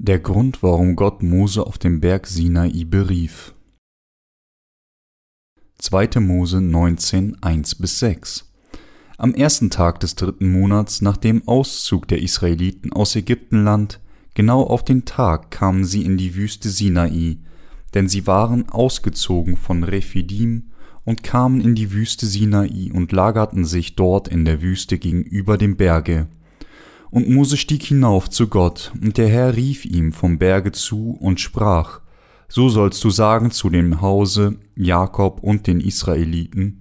Der Grund, warum Gott Mose auf dem Berg Sinai berief. 2. Mose 19, 1 bis 6 Am ersten Tag des dritten Monats nach dem Auszug der Israeliten aus Ägyptenland, genau auf den Tag kamen sie in die Wüste Sinai, denn sie waren ausgezogen von Rephidim und kamen in die Wüste Sinai und lagerten sich dort in der Wüste gegenüber dem Berge. Und Mose stieg hinauf zu Gott, und der Herr rief ihm vom Berge zu und sprach, So sollst du sagen zu dem Hause Jakob und den Israeliten,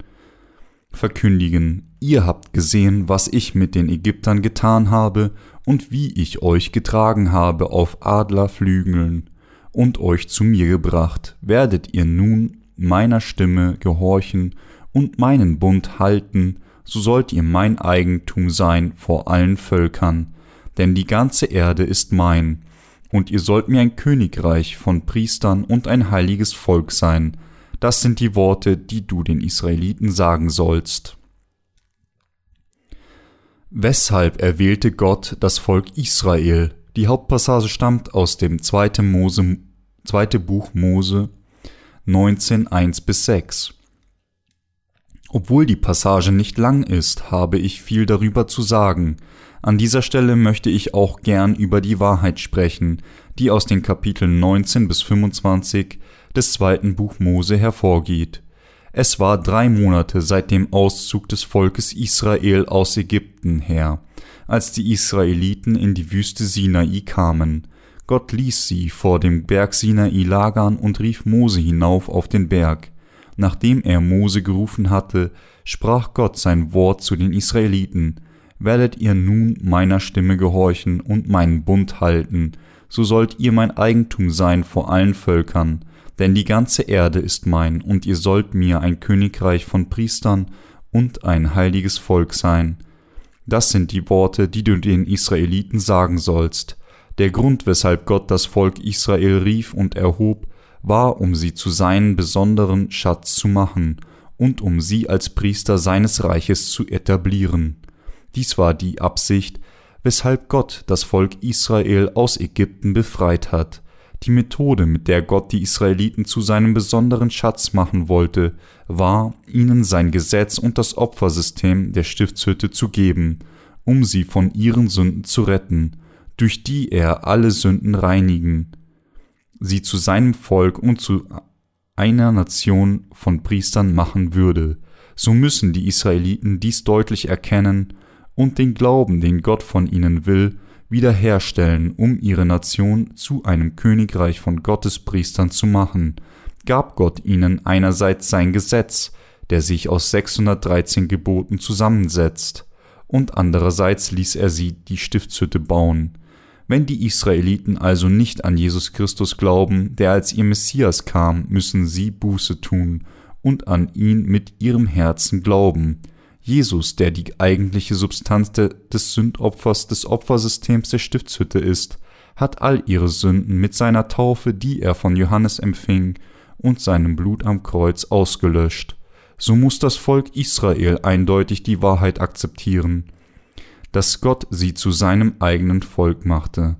verkündigen, ihr habt gesehen, was ich mit den Ägyptern getan habe und wie ich euch getragen habe auf Adlerflügeln und euch zu mir gebracht, werdet ihr nun meiner Stimme gehorchen und meinen Bund halten, so sollt ihr mein Eigentum sein vor allen Völkern, denn die ganze Erde ist mein, und ihr sollt mir ein Königreich von Priestern und ein heiliges Volk sein. Das sind die Worte, die du den Israeliten sagen sollst. Weshalb erwählte Gott das Volk Israel? Die Hauptpassage stammt aus dem 2. Mose, 2. Buch Mose 19, 1 bis 6. Obwohl die Passage nicht lang ist, habe ich viel darüber zu sagen. An dieser Stelle möchte ich auch gern über die Wahrheit sprechen, die aus den Kapiteln 19 bis 25 des zweiten Buch Mose hervorgeht. Es war drei Monate seit dem Auszug des Volkes Israel aus Ägypten her, als die Israeliten in die Wüste Sinai kamen. Gott ließ sie vor dem Berg Sinai lagern und rief Mose hinauf auf den Berg. Nachdem er Mose gerufen hatte, sprach Gott sein Wort zu den Israeliten, werdet ihr nun meiner Stimme gehorchen und meinen Bund halten, so sollt ihr mein Eigentum sein vor allen Völkern, denn die ganze Erde ist mein, und ihr sollt mir ein Königreich von Priestern und ein heiliges Volk sein. Das sind die Worte, die du den Israeliten sagen sollst. Der Grund, weshalb Gott das Volk Israel rief und erhob, war, um sie zu seinem besonderen Schatz zu machen und um sie als Priester seines Reiches zu etablieren. Dies war die Absicht, weshalb Gott das Volk Israel aus Ägypten befreit hat. Die Methode, mit der Gott die Israeliten zu seinem besonderen Schatz machen wollte, war, ihnen sein Gesetz und das Opfersystem der Stiftshütte zu geben, um sie von ihren Sünden zu retten, durch die er alle Sünden reinigen sie zu seinem Volk und zu einer Nation von Priestern machen würde, so müssen die Israeliten dies deutlich erkennen und den Glauben, den Gott von ihnen will, wiederherstellen, um ihre Nation zu einem Königreich von Gottes Priestern zu machen, gab Gott ihnen einerseits sein Gesetz, der sich aus 613 Geboten zusammensetzt, und andererseits ließ er sie die Stiftshütte bauen, wenn die Israeliten also nicht an Jesus Christus glauben, der als ihr Messias kam, müssen sie Buße tun und an ihn mit ihrem Herzen glauben. Jesus, der die eigentliche Substanz des Sündopfers des Opfersystems der Stiftshütte ist, hat all ihre Sünden mit seiner Taufe, die er von Johannes empfing, und seinem Blut am Kreuz ausgelöscht. So muss das Volk Israel eindeutig die Wahrheit akzeptieren dass Gott sie zu seinem eigenen Volk machte,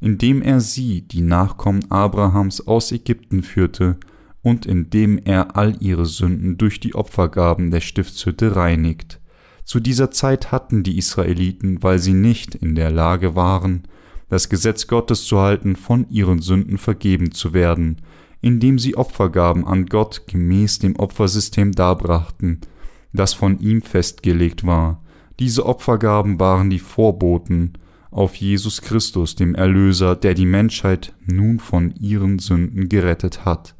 indem er sie, die Nachkommen Abrahams, aus Ägypten führte und indem er all ihre Sünden durch die Opfergaben der Stiftshütte reinigt. Zu dieser Zeit hatten die Israeliten, weil sie nicht in der Lage waren, das Gesetz Gottes zu halten, von ihren Sünden vergeben zu werden, indem sie Opfergaben an Gott gemäß dem Opfersystem darbrachten, das von ihm festgelegt war. Diese Opfergaben waren die Vorboten auf Jesus Christus, dem Erlöser, der die Menschheit nun von ihren Sünden gerettet hat.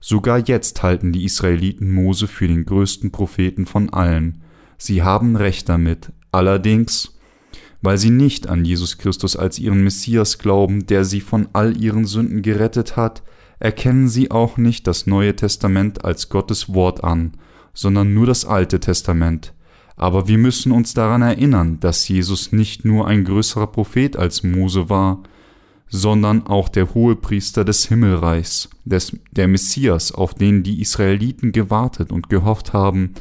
Sogar jetzt halten die Israeliten Mose für den größten Propheten von allen. Sie haben recht damit. Allerdings, weil sie nicht an Jesus Christus als ihren Messias glauben, der sie von all ihren Sünden gerettet hat, erkennen sie auch nicht das Neue Testament als Gottes Wort an, sondern nur das Alte Testament. Aber wir müssen uns daran erinnern, dass Jesus nicht nur ein größerer Prophet als Mose war, sondern auch der Hohepriester des Himmelreichs, des, der Messias, auf den die Israeliten gewartet und gehofft haben.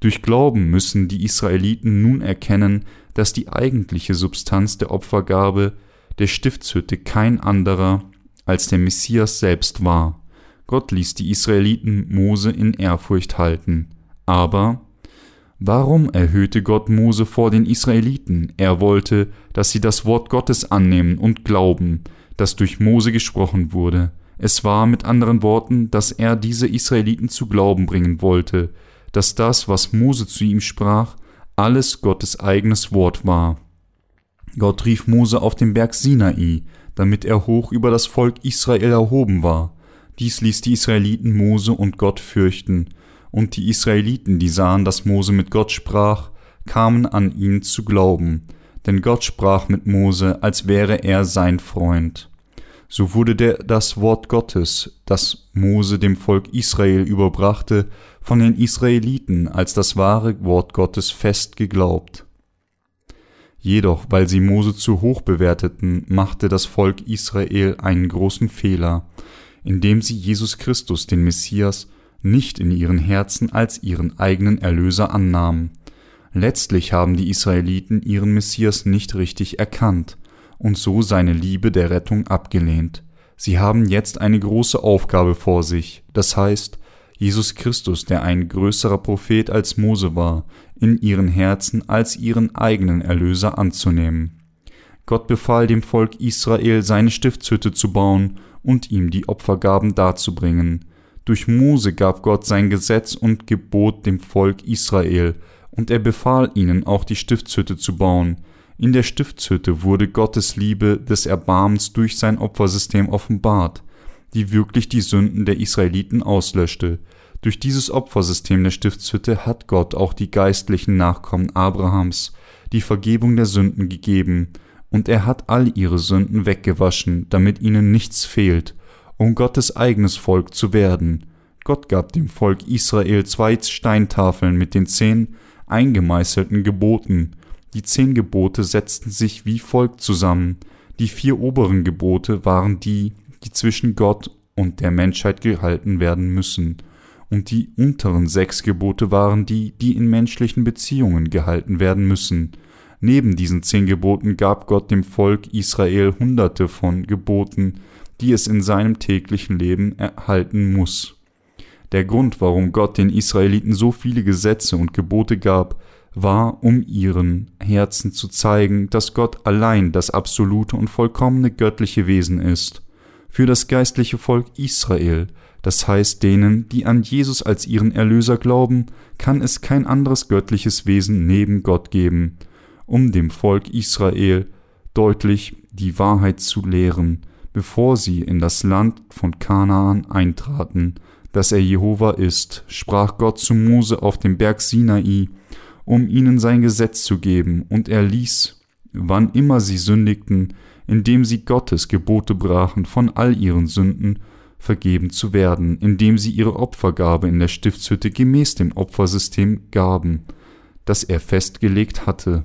Durch Glauben müssen die Israeliten nun erkennen, dass die eigentliche Substanz der Opfergabe der Stiftshütte kein anderer als der Messias selbst war. Gott ließ die Israeliten Mose in Ehrfurcht halten. Aber warum erhöhte Gott Mose vor den Israeliten? Er wollte, dass sie das Wort Gottes annehmen und glauben, das durch Mose gesprochen wurde. Es war mit anderen Worten, dass er diese Israeliten zu glauben bringen wollte, dass das, was Mose zu ihm sprach, alles Gottes eigenes Wort war. Gott rief Mose auf den Berg Sinai, damit er hoch über das Volk Israel erhoben war. Dies ließ die Israeliten Mose und Gott fürchten, und die Israeliten, die sahen, dass Mose mit Gott sprach, kamen an ihn zu glauben, denn Gott sprach mit Mose, als wäre er sein Freund. So wurde der, das Wort Gottes, das Mose dem Volk Israel überbrachte, von den Israeliten als das wahre Wort Gottes fest geglaubt. Jedoch, weil sie Mose zu hoch bewerteten, machte das Volk Israel einen großen Fehler, indem sie Jesus Christus, den Messias, nicht in ihren Herzen als ihren eigenen Erlöser annahmen. Letztlich haben die Israeliten ihren Messias nicht richtig erkannt und so seine Liebe der Rettung abgelehnt. Sie haben jetzt eine große Aufgabe vor sich, das heißt, Jesus Christus, der ein größerer Prophet als Mose war, in ihren Herzen als ihren eigenen Erlöser anzunehmen. Gott befahl dem Volk Israel, seine Stiftshütte zu bauen und ihm die Opfergaben darzubringen. Durch Mose gab Gott sein Gesetz und Gebot dem Volk Israel, und er befahl ihnen auch die Stiftshütte zu bauen, in der Stiftshütte wurde Gottes Liebe des Erbarmens durch sein Opfersystem offenbart, die wirklich die Sünden der Israeliten auslöschte. Durch dieses Opfersystem der Stiftshütte hat Gott auch die geistlichen Nachkommen Abrahams die Vergebung der Sünden gegeben, und er hat all ihre Sünden weggewaschen, damit ihnen nichts fehlt, um Gottes eigenes Volk zu werden. Gott gab dem Volk Israel zwei Steintafeln mit den zehn eingemeißelten Geboten, die zehn Gebote setzten sich wie folgt zusammen. Die vier oberen Gebote waren die, die zwischen Gott und der Menschheit gehalten werden müssen, und die unteren sechs Gebote waren die, die in menschlichen Beziehungen gehalten werden müssen. Neben diesen zehn Geboten gab Gott dem Volk Israel hunderte von Geboten, die es in seinem täglichen Leben erhalten muss. Der Grund, warum Gott den Israeliten so viele Gesetze und Gebote gab, war, um ihren Herzen zu zeigen, dass Gott allein das absolute und vollkommene göttliche Wesen ist. Für das geistliche Volk Israel, das heißt denen, die an Jesus als ihren Erlöser glauben, kann es kein anderes göttliches Wesen neben Gott geben, um dem Volk Israel deutlich die Wahrheit zu lehren, bevor sie in das Land von Kanaan eintraten, dass er Jehova ist, sprach Gott zu Mose auf dem Berg Sinai, um ihnen sein Gesetz zu geben, und er ließ, wann immer sie sündigten, indem sie Gottes Gebote brachen, von all ihren Sünden vergeben zu werden, indem sie ihre Opfergabe in der Stiftshütte gemäß dem Opfersystem gaben, das er festgelegt hatte.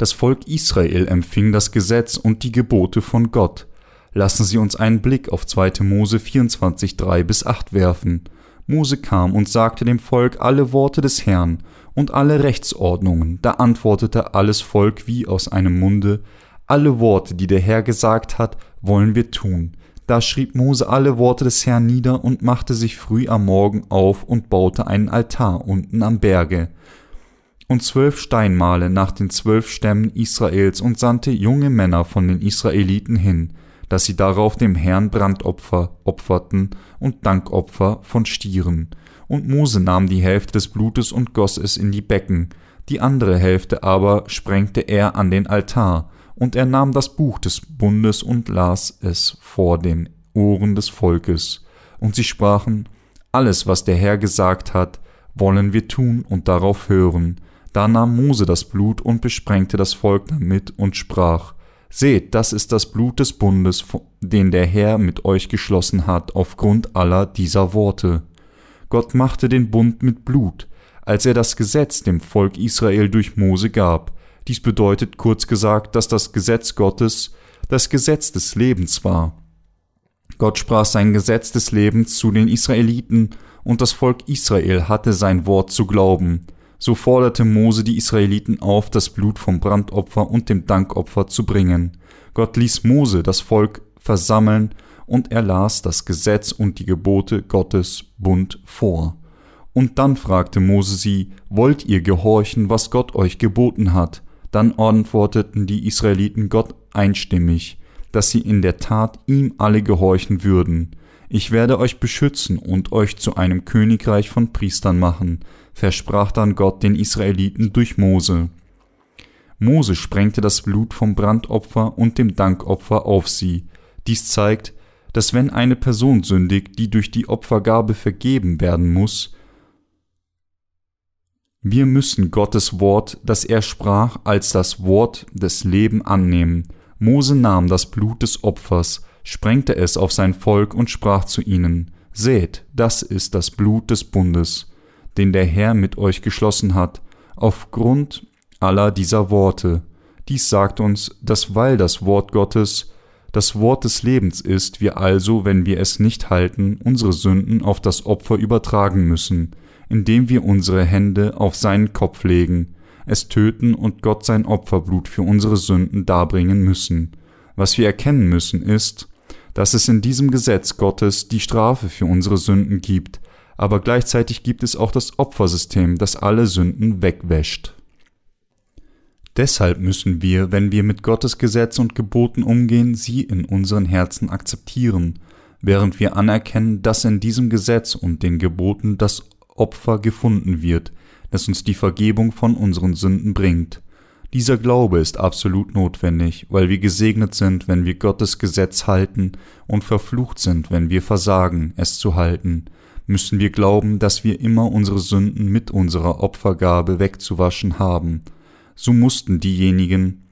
Das Volk Israel empfing das Gesetz und die Gebote von Gott. Lassen Sie uns einen Blick auf 2. Mose 24, 3 bis 8 werfen. Mose kam und sagte dem Volk alle Worte des Herrn und alle Rechtsordnungen. Da antwortete alles Volk wie aus einem Munde, alle Worte, die der Herr gesagt hat, wollen wir tun. Da schrieb Mose alle Worte des Herrn nieder und machte sich früh am Morgen auf und baute einen Altar unten am Berge und zwölf Steinmale nach den zwölf Stämmen Israels und sandte junge Männer von den Israeliten hin, dass sie darauf dem Herrn Brandopfer opferten und Dankopfer von Stieren. Und Mose nahm die Hälfte des Blutes und goss es in die Becken, die andere Hälfte aber sprengte er an den Altar, und er nahm das Buch des Bundes und las es vor den Ohren des Volkes. Und sie sprachen, alles, was der Herr gesagt hat, wollen wir tun und darauf hören. Da nahm Mose das Blut und besprengte das Volk damit und sprach, Seht, das ist das Blut des Bundes, den der Herr mit euch geschlossen hat, aufgrund aller dieser Worte. Gott machte den Bund mit Blut, als er das Gesetz dem Volk Israel durch Mose gab. Dies bedeutet kurz gesagt, dass das Gesetz Gottes das Gesetz des Lebens war. Gott sprach sein Gesetz des Lebens zu den Israeliten, und das Volk Israel hatte sein Wort zu glauben. So forderte Mose die Israeliten auf, das Blut vom Brandopfer und dem Dankopfer zu bringen. Gott ließ Mose das Volk versammeln und er las das Gesetz und die Gebote Gottes Bund vor. Und dann fragte Mose sie, wollt ihr gehorchen, was Gott euch geboten hat? Dann antworteten die Israeliten Gott einstimmig, dass sie in der Tat ihm alle gehorchen würden. Ich werde euch beschützen und euch zu einem Königreich von Priestern machen, versprach dann Gott den Israeliten durch Mose. Mose sprengte das Blut vom Brandopfer und dem Dankopfer auf sie. Dies zeigt, dass wenn eine Person sündigt, die durch die Opfergabe vergeben werden muss, wir müssen Gottes Wort, das er sprach, als das Wort des Leben annehmen. Mose nahm das Blut des Opfers, sprengte es auf sein Volk und sprach zu ihnen, Seht, das ist das Blut des Bundes, den der Herr mit euch geschlossen hat, aufgrund aller dieser Worte. Dies sagt uns, dass weil das Wort Gottes das Wort des Lebens ist, wir also, wenn wir es nicht halten, unsere Sünden auf das Opfer übertragen müssen, indem wir unsere Hände auf seinen Kopf legen, es töten und Gott sein Opferblut für unsere Sünden darbringen müssen. Was wir erkennen müssen ist, dass es in diesem Gesetz Gottes die Strafe für unsere Sünden gibt, aber gleichzeitig gibt es auch das Opfersystem, das alle Sünden wegwäscht. Deshalb müssen wir, wenn wir mit Gottes Gesetz und Geboten umgehen, sie in unseren Herzen akzeptieren, während wir anerkennen, dass in diesem Gesetz und den Geboten das Opfer gefunden wird, das uns die Vergebung von unseren Sünden bringt. Dieser Glaube ist absolut notwendig, weil wir gesegnet sind, wenn wir Gottes Gesetz halten und verflucht sind, wenn wir versagen, es zu halten. Müssen wir glauben, dass wir immer unsere Sünden mit unserer Opfergabe wegzuwaschen haben so mussten diejenigen,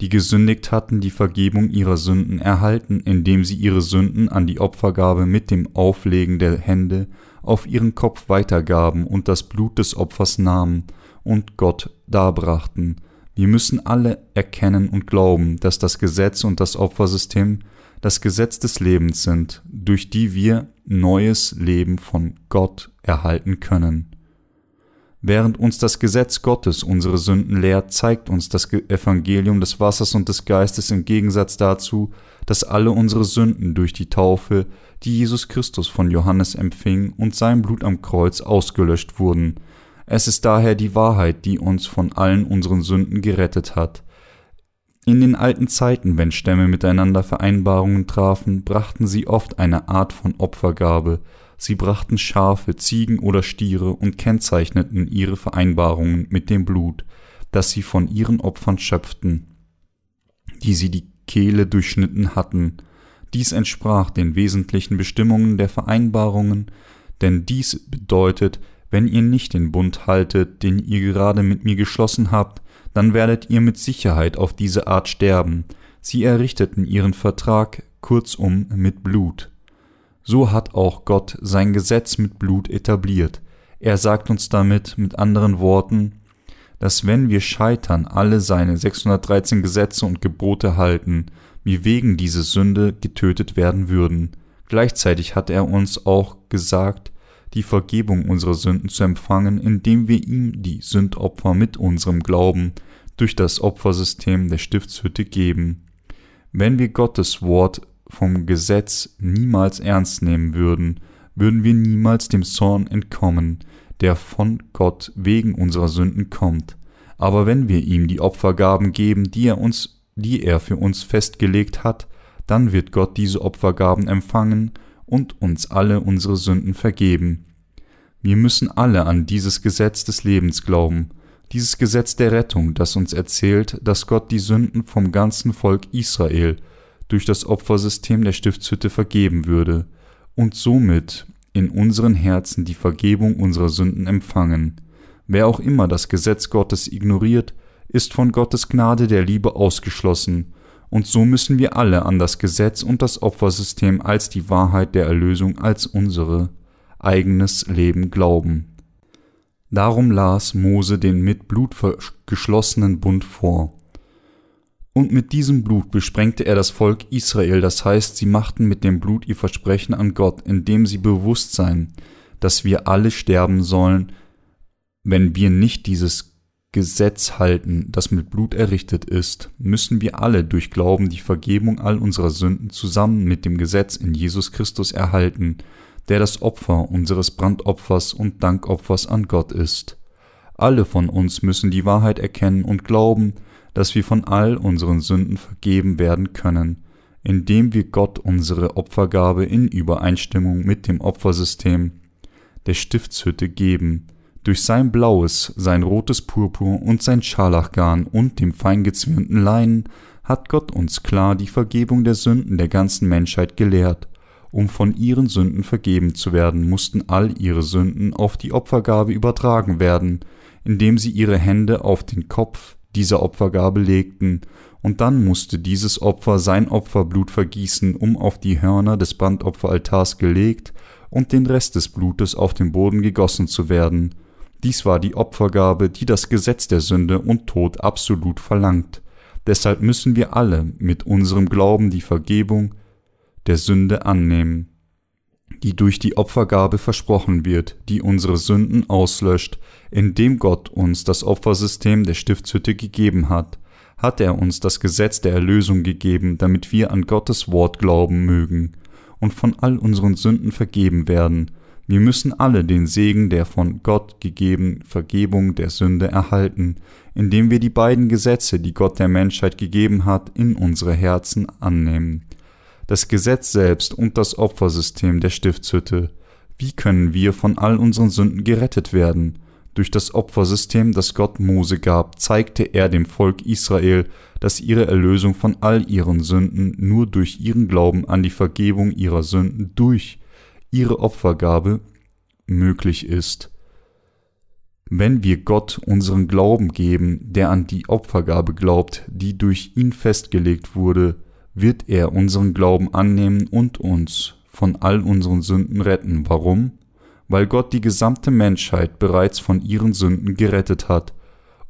die gesündigt hatten, die Vergebung ihrer Sünden erhalten, indem sie ihre Sünden an die Opfergabe mit dem Auflegen der Hände auf ihren Kopf weitergaben und das Blut des Opfers nahmen und Gott darbrachten. Wir müssen alle erkennen und glauben, dass das Gesetz und das Opfersystem das Gesetz des Lebens sind, durch die wir neues Leben von Gott erhalten können. Während uns das Gesetz Gottes unsere Sünden lehrt, zeigt uns das Evangelium des Wassers und des Geistes im Gegensatz dazu, dass alle unsere Sünden durch die Taufe, die Jesus Christus von Johannes empfing und sein Blut am Kreuz ausgelöscht wurden. Es ist daher die Wahrheit, die uns von allen unseren Sünden gerettet hat. In den alten Zeiten, wenn Stämme miteinander Vereinbarungen trafen, brachten sie oft eine Art von Opfergabe, Sie brachten Schafe, Ziegen oder Stiere und kennzeichneten ihre Vereinbarungen mit dem Blut, das sie von ihren Opfern schöpften, die sie die Kehle durchschnitten hatten. Dies entsprach den wesentlichen Bestimmungen der Vereinbarungen, denn dies bedeutet, wenn ihr nicht den Bund haltet, den ihr gerade mit mir geschlossen habt, dann werdet ihr mit Sicherheit auf diese Art sterben. Sie errichteten ihren Vertrag kurzum mit Blut. So hat auch Gott sein Gesetz mit Blut etabliert. Er sagt uns damit mit anderen Worten, dass wenn wir scheitern, alle seine 613 Gesetze und Gebote halten, wir wegen dieser Sünde getötet werden würden. Gleichzeitig hat er uns auch gesagt, die Vergebung unserer Sünden zu empfangen, indem wir ihm die Sündopfer mit unserem Glauben durch das Opfersystem der Stiftshütte geben. Wenn wir Gottes Wort vom Gesetz niemals ernst nehmen würden, würden wir niemals dem Zorn entkommen, der von Gott wegen unserer Sünden kommt. Aber wenn wir ihm die Opfergaben geben, die er uns, die er für uns festgelegt hat, dann wird Gott diese Opfergaben empfangen und uns alle unsere Sünden vergeben. Wir müssen alle an dieses Gesetz des Lebens glauben, dieses Gesetz der Rettung, das uns erzählt, dass Gott die Sünden vom ganzen Volk Israel durch das Opfersystem der Stiftshütte vergeben würde und somit in unseren Herzen die Vergebung unserer Sünden empfangen. Wer auch immer das Gesetz Gottes ignoriert, ist von Gottes Gnade der Liebe ausgeschlossen, und so müssen wir alle an das Gesetz und das Opfersystem als die Wahrheit der Erlösung als unsere eigenes Leben glauben. Darum las Mose den mit Blut geschlossenen Bund vor. Und mit diesem Blut besprengte er das Volk Israel, das heißt, sie machten mit dem Blut ihr Versprechen an Gott, indem sie bewusst seien, dass wir alle sterben sollen, Wenn wir nicht dieses Gesetz halten, das mit Blut errichtet ist, müssen wir alle durch Glauben die Vergebung all unserer Sünden zusammen mit dem Gesetz in Jesus Christus erhalten, der das Opfer unseres Brandopfers und Dankopfers an Gott ist. Alle von uns müssen die Wahrheit erkennen und glauben, dass wir von all unseren Sünden vergeben werden können, indem wir Gott unsere Opfergabe in Übereinstimmung mit dem Opfersystem der Stiftshütte geben, durch sein blaues, sein rotes Purpur und sein Scharlachgarn und dem feingezwirnten Leinen hat Gott uns klar die Vergebung der Sünden der ganzen Menschheit gelehrt. Um von ihren Sünden vergeben zu werden, mussten all ihre Sünden auf die Opfergabe übertragen werden, indem sie ihre Hände auf den Kopf dieser Opfergabe legten, und dann musste dieses Opfer sein Opferblut vergießen, um auf die Hörner des Brandopferaltars gelegt und den Rest des Blutes auf den Boden gegossen zu werden. Dies war die Opfergabe, die das Gesetz der Sünde und Tod absolut verlangt. Deshalb müssen wir alle mit unserem Glauben die Vergebung der Sünde annehmen, die durch die Opfergabe versprochen wird, die unsere Sünden auslöscht, indem Gott uns das Opfersystem der Stiftshütte gegeben hat, hat er uns das Gesetz der Erlösung gegeben, damit wir an Gottes Wort glauben mögen und von all unseren Sünden vergeben werden. Wir müssen alle den Segen der von Gott gegebenen Vergebung der Sünde erhalten, indem wir die beiden Gesetze, die Gott der Menschheit gegeben hat, in unsere Herzen annehmen. Das Gesetz selbst und das Opfersystem der Stiftshütte. Wie können wir von all unseren Sünden gerettet werden? Durch das Opfersystem, das Gott Mose gab, zeigte er dem Volk Israel, dass ihre Erlösung von all ihren Sünden nur durch ihren Glauben an die Vergebung ihrer Sünden durch ihre Opfergabe möglich ist. Wenn wir Gott unseren Glauben geben, der an die Opfergabe glaubt, die durch ihn festgelegt wurde, wird er unseren Glauben annehmen und uns von all unseren Sünden retten. Warum? weil Gott die gesamte Menschheit bereits von ihren Sünden gerettet hat,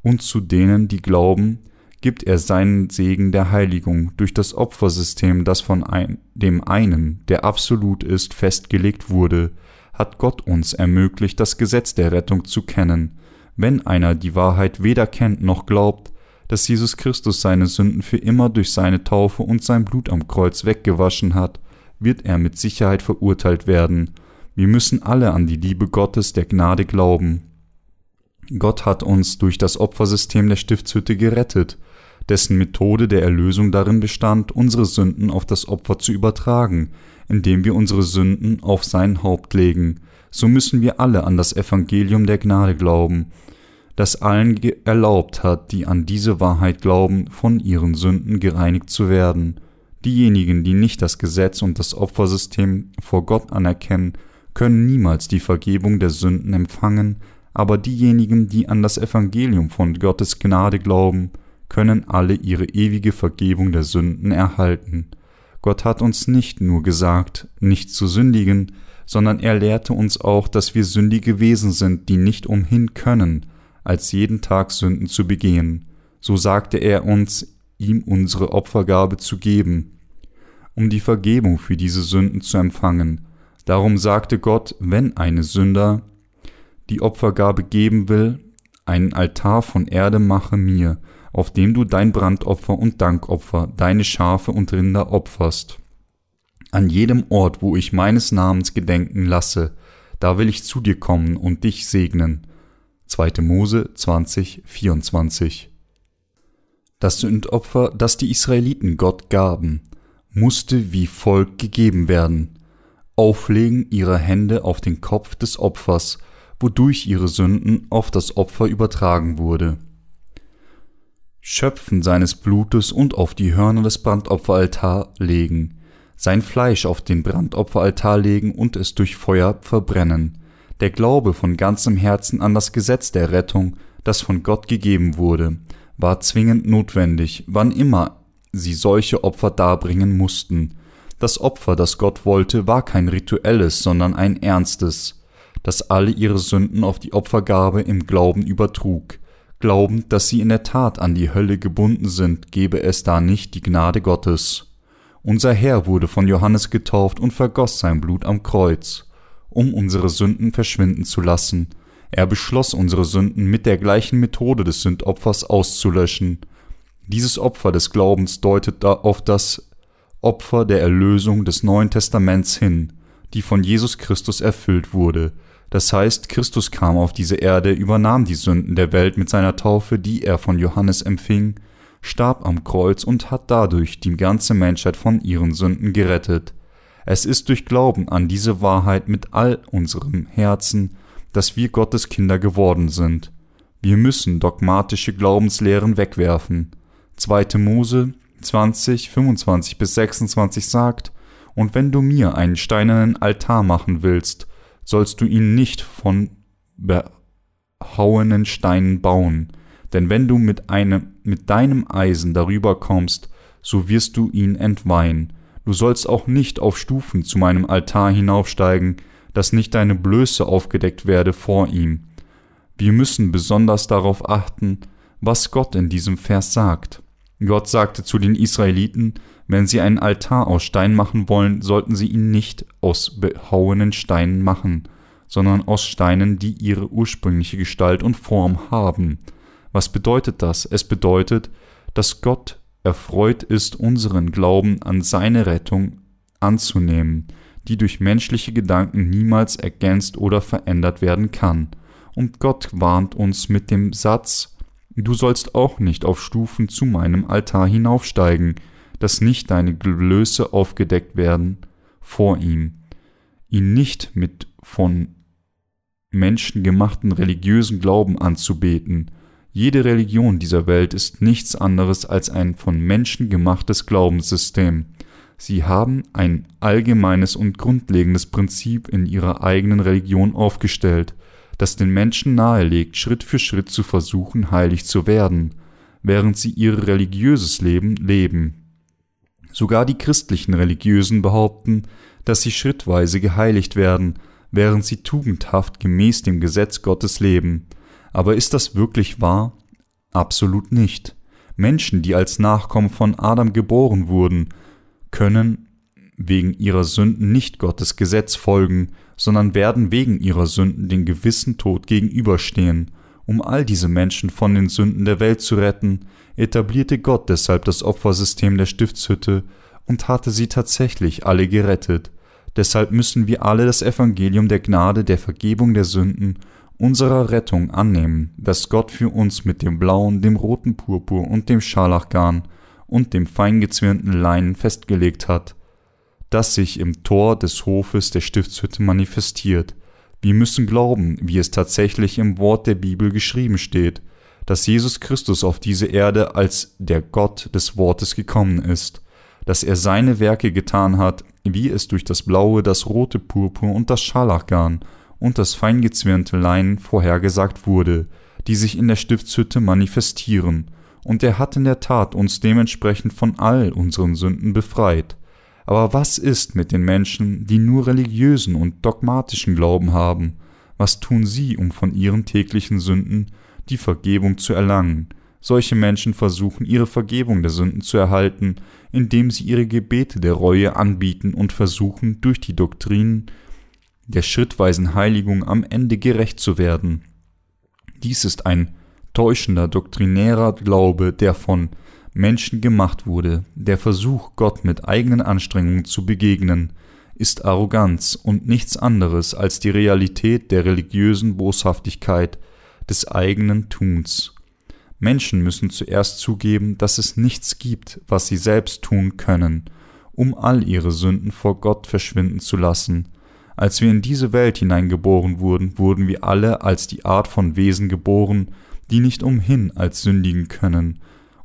und zu denen, die glauben, gibt er seinen Segen der Heiligung durch das Opfersystem, das von ein, dem einen, der absolut ist, festgelegt wurde, hat Gott uns ermöglicht, das Gesetz der Rettung zu kennen. Wenn einer die Wahrheit weder kennt noch glaubt, dass Jesus Christus seine Sünden für immer durch seine Taufe und sein Blut am Kreuz weggewaschen hat, wird er mit Sicherheit verurteilt werden wir müssen alle an die Liebe Gottes der Gnade glauben. Gott hat uns durch das Opfersystem der Stiftshütte gerettet, dessen Methode der Erlösung darin bestand, unsere Sünden auf das Opfer zu übertragen, indem wir unsere Sünden auf sein Haupt legen. So müssen wir alle an das Evangelium der Gnade glauben, das allen erlaubt hat, die an diese Wahrheit glauben, von ihren Sünden gereinigt zu werden. Diejenigen, die nicht das Gesetz und das Opfersystem vor Gott anerkennen, können niemals die Vergebung der Sünden empfangen, aber diejenigen, die an das Evangelium von Gottes Gnade glauben, können alle ihre ewige Vergebung der Sünden erhalten. Gott hat uns nicht nur gesagt, nicht zu sündigen, sondern er lehrte uns auch, dass wir sündige Wesen sind, die nicht umhin können, als jeden Tag Sünden zu begehen. So sagte er uns, ihm unsere Opfergabe zu geben, um die Vergebung für diese Sünden zu empfangen, Darum sagte Gott, wenn eine Sünder die Opfergabe geben will, einen Altar von Erde mache mir, auf dem du dein Brandopfer und Dankopfer, deine Schafe und Rinder opferst. An jedem Ort, wo ich meines Namens gedenken lasse, da will ich zu dir kommen und dich segnen. 2. Mose 20, 24. Das Sündopfer, das die Israeliten Gott gaben, musste wie folgt gegeben werden. Auflegen ihrer Hände auf den Kopf des Opfers, wodurch ihre Sünden auf das Opfer übertragen wurde. Schöpfen seines Blutes und auf die Hörner des Brandopferaltar legen, sein Fleisch auf den Brandopferaltar legen und es durch Feuer verbrennen. Der Glaube von ganzem Herzen an das Gesetz der Rettung, das von Gott gegeben wurde, war zwingend notwendig, wann immer sie solche Opfer darbringen mussten, das Opfer, das Gott wollte, war kein rituelles, sondern ein ernstes, das alle ihre Sünden auf die Opfergabe im Glauben übertrug. Glaubend, dass sie in der Tat an die Hölle gebunden sind, gebe es da nicht die Gnade Gottes. Unser Herr wurde von Johannes getauft und vergoss sein Blut am Kreuz, um unsere Sünden verschwinden zu lassen. Er beschloss, unsere Sünden mit der gleichen Methode des Sündopfers auszulöschen. Dieses Opfer des Glaubens deutet auf das Opfer der Erlösung des Neuen Testaments hin, die von Jesus Christus erfüllt wurde. Das heißt, Christus kam auf diese Erde, übernahm die Sünden der Welt mit seiner Taufe, die er von Johannes empfing, starb am Kreuz und hat dadurch die ganze Menschheit von ihren Sünden gerettet. Es ist durch Glauben an diese Wahrheit mit all unserem Herzen, dass wir Gottes Kinder geworden sind. Wir müssen dogmatische Glaubenslehren wegwerfen. 2. Mose 20, 25 bis 26 sagt, Und wenn du mir einen steinernen Altar machen willst, sollst du ihn nicht von behauenen Steinen bauen, denn wenn du mit, einem, mit deinem Eisen darüber kommst, so wirst du ihn entweihen. Du sollst auch nicht auf Stufen zu meinem Altar hinaufsteigen, dass nicht deine Blöße aufgedeckt werde vor ihm. Wir müssen besonders darauf achten, was Gott in diesem Vers sagt. Gott sagte zu den Israeliten, wenn sie einen Altar aus Stein machen wollen, sollten sie ihn nicht aus behauenen Steinen machen, sondern aus Steinen, die ihre ursprüngliche Gestalt und Form haben. Was bedeutet das? Es bedeutet, dass Gott erfreut ist, unseren Glauben an seine Rettung anzunehmen, die durch menschliche Gedanken niemals ergänzt oder verändert werden kann. Und Gott warnt uns mit dem Satz, Du sollst auch nicht auf Stufen zu meinem Altar hinaufsteigen, dass nicht deine Blöße aufgedeckt werden vor ihm, ihn nicht mit von Menschen gemachten religiösen Glauben anzubeten, jede Religion dieser Welt ist nichts anderes als ein von Menschen gemachtes Glaubenssystem. Sie haben ein allgemeines und grundlegendes Prinzip in ihrer eigenen Religion aufgestellt, das den Menschen nahelegt, Schritt für Schritt zu versuchen, heilig zu werden, während sie ihr religiöses Leben leben. Sogar die christlichen Religiösen behaupten, dass sie schrittweise geheiligt werden, während sie tugendhaft gemäß dem Gesetz Gottes leben. Aber ist das wirklich wahr? Absolut nicht. Menschen, die als Nachkommen von Adam geboren wurden, können wegen ihrer Sünden nicht Gottes Gesetz folgen, sondern werden wegen ihrer Sünden den gewissen Tod gegenüberstehen. Um all diese Menschen von den Sünden der Welt zu retten, etablierte Gott deshalb das Opfersystem der Stiftshütte und hatte sie tatsächlich alle gerettet. Deshalb müssen wir alle das Evangelium der Gnade der Vergebung der Sünden unserer Rettung annehmen, das Gott für uns mit dem blauen, dem roten Purpur und dem Scharlachgarn und dem feingezwirnten Leinen festgelegt hat, das sich im Tor des Hofes der Stiftshütte manifestiert. Wir müssen glauben, wie es tatsächlich im Wort der Bibel geschrieben steht, dass Jesus Christus auf diese Erde als der Gott des Wortes gekommen ist, dass er seine Werke getan hat, wie es durch das blaue, das rote Purpur und das Scharlachgarn und das feingezwirnte Leinen vorhergesagt wurde, die sich in der Stiftshütte manifestieren, und er hat in der Tat uns dementsprechend von all unseren Sünden befreit. Aber was ist mit den Menschen, die nur religiösen und dogmatischen Glauben haben? Was tun sie, um von ihren täglichen Sünden die Vergebung zu erlangen? Solche Menschen versuchen ihre Vergebung der Sünden zu erhalten, indem sie ihre Gebete der Reue anbieten und versuchen, durch die Doktrinen der schrittweisen Heiligung am Ende gerecht zu werden. Dies ist ein täuschender doktrinärer Glaube, der von Menschen gemacht wurde. Der Versuch, Gott mit eigenen Anstrengungen zu begegnen, ist Arroganz und nichts anderes als die Realität der religiösen Boshaftigkeit des eigenen Tuns. Menschen müssen zuerst zugeben, dass es nichts gibt, was sie selbst tun können, um all ihre Sünden vor Gott verschwinden zu lassen, als wir in diese Welt hineingeboren wurden, wurden wir alle als die Art von Wesen geboren, die nicht umhin als sündigen können,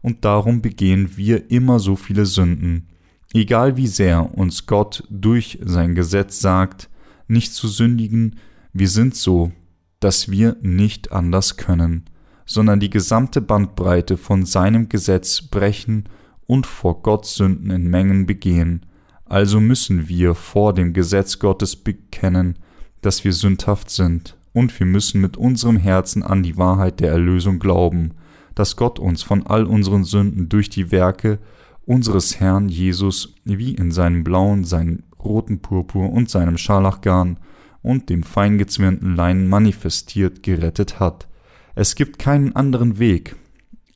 und darum begehen wir immer so viele Sünden, egal wie sehr uns Gott durch sein Gesetz sagt, nicht zu sündigen, wir sind so, dass wir nicht anders können, sondern die gesamte Bandbreite von seinem Gesetz brechen und vor Gott Sünden in Mengen begehen, also müssen wir vor dem Gesetz Gottes bekennen, dass wir sündhaft sind, und wir müssen mit unserem Herzen an die Wahrheit der Erlösung glauben, dass Gott uns von all unseren Sünden durch die Werke unseres Herrn Jesus wie in seinem blauen, seinem roten Purpur und seinem Scharlachgarn und dem feingezwirnten Leinen manifestiert gerettet hat. Es gibt keinen anderen Weg,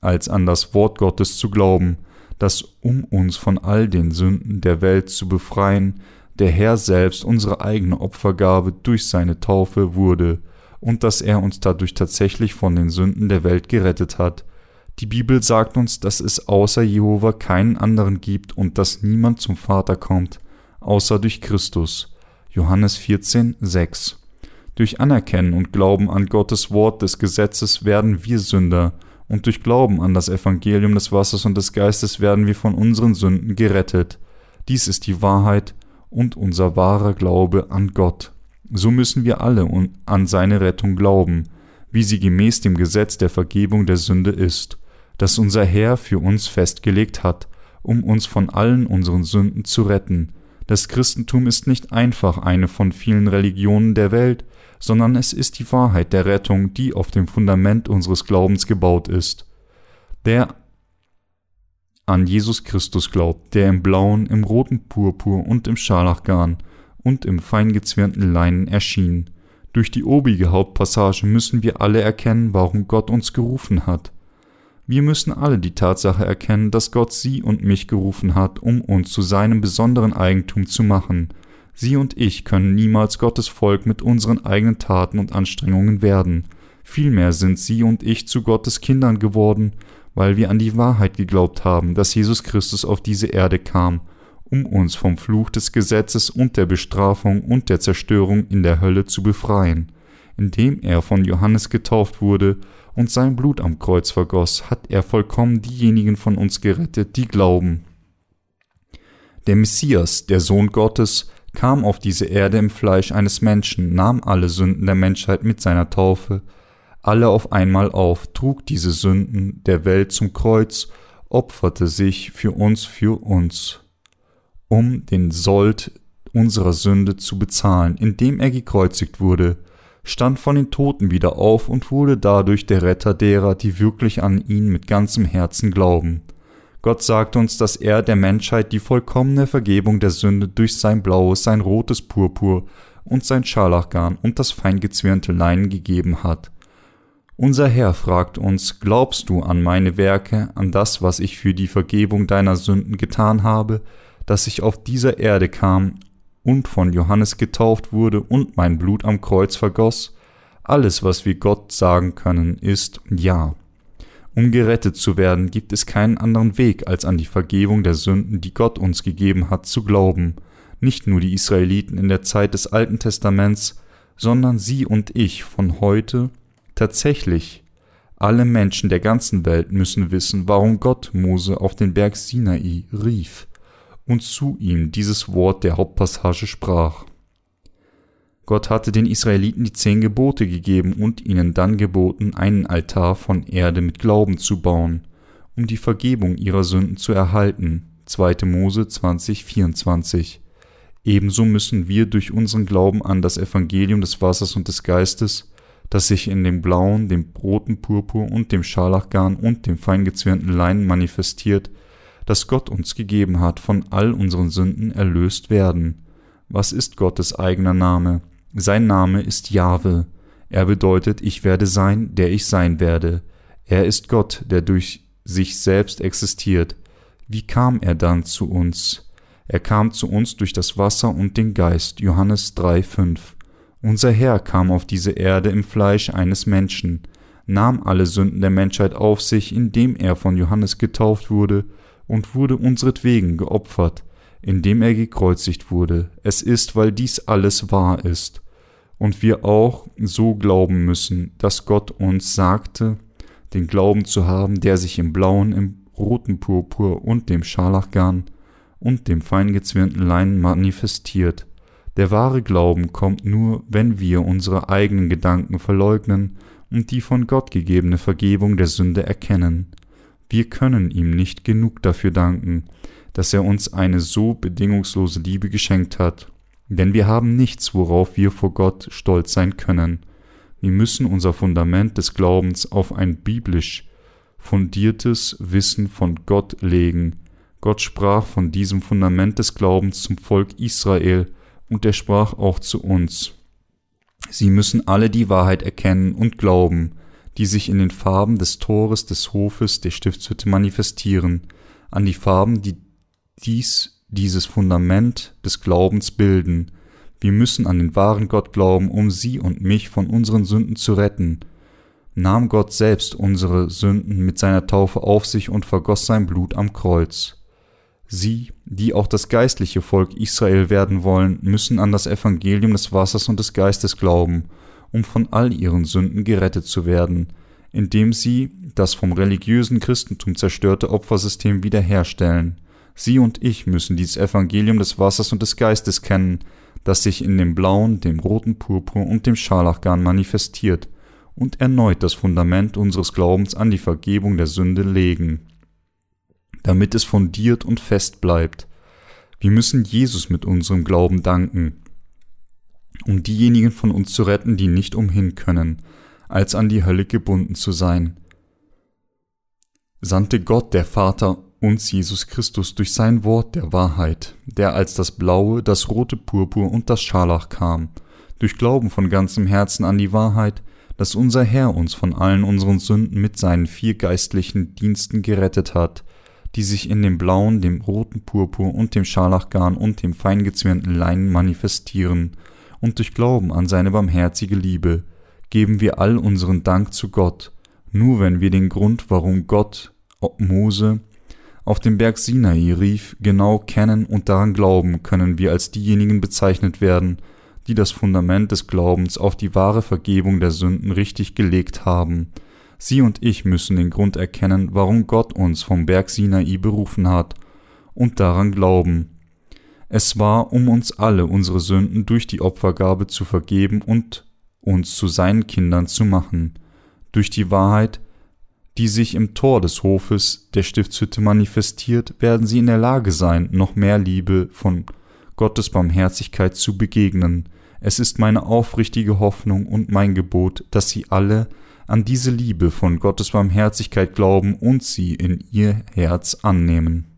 als an das Wort Gottes zu glauben, dass um uns von all den Sünden der Welt zu befreien, der Herr selbst unsere eigene Opfergabe durch seine Taufe wurde und dass er uns dadurch tatsächlich von den Sünden der Welt gerettet hat. Die Bibel sagt uns, dass es außer Jehova keinen anderen gibt und dass niemand zum Vater kommt, außer durch Christus. Johannes 14, 6. Durch Anerkennen und Glauben an Gottes Wort des Gesetzes werden wir Sünder, und durch Glauben an das Evangelium des Wassers und des Geistes werden wir von unseren Sünden gerettet. Dies ist die Wahrheit und unser wahrer Glaube an Gott. So müssen wir alle an seine Rettung glauben, wie sie gemäß dem Gesetz der Vergebung der Sünde ist, das unser Herr für uns festgelegt hat, um uns von allen unseren Sünden zu retten. Das Christentum ist nicht einfach eine von vielen Religionen der Welt, sondern es ist die Wahrheit der Rettung, die auf dem Fundament unseres Glaubens gebaut ist. Der an Jesus Christus glaubt, der im blauen, im roten Purpur und im Scharlachgarn und im feingezwirnten Leinen erschien. Durch die obige Hauptpassage müssen wir alle erkennen, warum Gott uns gerufen hat. Wir müssen alle die Tatsache erkennen, dass Gott sie und mich gerufen hat, um uns zu seinem besonderen Eigentum zu machen – Sie und ich können niemals Gottes Volk mit unseren eigenen Taten und Anstrengungen werden. Vielmehr sind Sie und ich zu Gottes Kindern geworden, weil wir an die Wahrheit geglaubt haben, dass Jesus Christus auf diese Erde kam, um uns vom Fluch des Gesetzes und der Bestrafung und der Zerstörung in der Hölle zu befreien. Indem er von Johannes getauft wurde und sein Blut am Kreuz vergoss, hat er vollkommen diejenigen von uns gerettet, die glauben. Der Messias, der Sohn Gottes, kam auf diese Erde im Fleisch eines Menschen, nahm alle Sünden der Menschheit mit seiner Taufe, alle auf einmal auf, trug diese Sünden der Welt zum Kreuz, opferte sich für uns, für uns, um den Sold unserer Sünde zu bezahlen, indem er gekreuzigt wurde, stand von den Toten wieder auf und wurde dadurch der Retter derer, die wirklich an ihn mit ganzem Herzen glauben. Gott sagt uns, dass er der Menschheit die vollkommene Vergebung der Sünde durch sein blaues, sein rotes Purpur und sein Scharlachgarn und das feingezwirnte Leinen gegeben hat. Unser Herr fragt uns, glaubst du an meine Werke, an das, was ich für die Vergebung deiner Sünden getan habe, dass ich auf dieser Erde kam und von Johannes getauft wurde und mein Blut am Kreuz vergoss? Alles, was wir Gott sagen können, ist Ja. Um gerettet zu werden, gibt es keinen anderen Weg, als an die Vergebung der Sünden, die Gott uns gegeben hat, zu glauben. Nicht nur die Israeliten in der Zeit des Alten Testaments, sondern Sie und ich von heute, tatsächlich alle Menschen der ganzen Welt müssen wissen, warum Gott Mose auf den Berg Sinai rief und zu ihm dieses Wort der Hauptpassage sprach. Gott hatte den Israeliten die zehn Gebote gegeben und ihnen dann geboten, einen Altar von Erde mit Glauben zu bauen, um die Vergebung ihrer Sünden zu erhalten. 2. Mose 20, 24. Ebenso müssen wir durch unseren Glauben an das Evangelium des Wassers und des Geistes, das sich in dem blauen, dem roten Purpur und dem Scharlachgarn und dem feingezwirnten Leinen manifestiert, das Gott uns gegeben hat, von all unseren Sünden erlöst werden. Was ist Gottes eigener Name? Sein Name ist Jahwe. Er bedeutet, ich werde sein, der ich sein werde. Er ist Gott, der durch sich selbst existiert. Wie kam er dann zu uns? Er kam zu uns durch das Wasser und den Geist. Johannes 3,5. Unser Herr kam auf diese Erde im Fleisch eines Menschen, nahm alle Sünden der Menschheit auf sich, indem er von Johannes getauft wurde und wurde unsretwegen geopfert, indem er gekreuzigt wurde. Es ist, weil dies alles wahr ist und wir auch so glauben müssen, dass Gott uns sagte, den Glauben zu haben, der sich im blauen, im roten Purpur und dem Scharlachgarn und dem feingezwirnten Leinen manifestiert. Der wahre Glauben kommt nur, wenn wir unsere eigenen Gedanken verleugnen und die von Gott gegebene Vergebung der Sünde erkennen. Wir können ihm nicht genug dafür danken, dass er uns eine so bedingungslose Liebe geschenkt hat denn wir haben nichts, worauf wir vor Gott stolz sein können. Wir müssen unser Fundament des Glaubens auf ein biblisch fundiertes Wissen von Gott legen. Gott sprach von diesem Fundament des Glaubens zum Volk Israel und er sprach auch zu uns. Sie müssen alle die Wahrheit erkennen und glauben, die sich in den Farben des Tores des Hofes der Stiftshütte manifestieren, an die Farben, die dies, dieses Fundament des Glaubens bilden. Wir müssen an den wahren Gott glauben, um sie und mich von unseren Sünden zu retten. Nahm Gott selbst unsere Sünden mit seiner Taufe auf sich und vergoss sein Blut am Kreuz. Sie, die auch das geistliche Volk Israel werden wollen, müssen an das Evangelium des Wassers und des Geistes glauben, um von all ihren Sünden gerettet zu werden, indem sie das vom religiösen Christentum zerstörte Opfersystem wiederherstellen. Sie und ich müssen dieses Evangelium des Wassers und des Geistes kennen, das sich in dem blauen, dem roten Purpur und dem Scharlachgarn manifestiert, und erneut das Fundament unseres Glaubens an die Vergebung der Sünde legen, damit es fundiert und fest bleibt. Wir müssen Jesus mit unserem Glauben danken, um diejenigen von uns zu retten, die nicht umhin können, als an die Hölle gebunden zu sein. Sandte Gott, der Vater, uns Jesus Christus durch sein Wort der Wahrheit, der als das blaue, das rote Purpur und das Scharlach kam, durch Glauben von ganzem Herzen an die Wahrheit, dass unser Herr uns von allen unseren Sünden mit seinen vier geistlichen Diensten gerettet hat, die sich in dem blauen, dem roten Purpur und dem Scharlachgarn und dem feingezwirnten Leinen manifestieren, und durch Glauben an seine barmherzige Liebe geben wir all unseren Dank zu Gott, nur wenn wir den Grund, warum Gott Mose auf dem Berg Sinai rief, genau kennen und daran glauben, können wir als diejenigen bezeichnet werden, die das Fundament des Glaubens auf die wahre Vergebung der Sünden richtig gelegt haben. Sie und ich müssen den Grund erkennen, warum Gott uns vom Berg Sinai berufen hat, und daran glauben. Es war, um uns alle unsere Sünden durch die Opfergabe zu vergeben und uns zu seinen Kindern zu machen. Durch die Wahrheit, die sich im Tor des Hofes der Stiftshütte manifestiert, werden sie in der Lage sein, noch mehr Liebe von Gottes Barmherzigkeit zu begegnen. Es ist meine aufrichtige Hoffnung und mein Gebot, dass sie alle an diese Liebe von Gottes Barmherzigkeit glauben und sie in ihr Herz annehmen.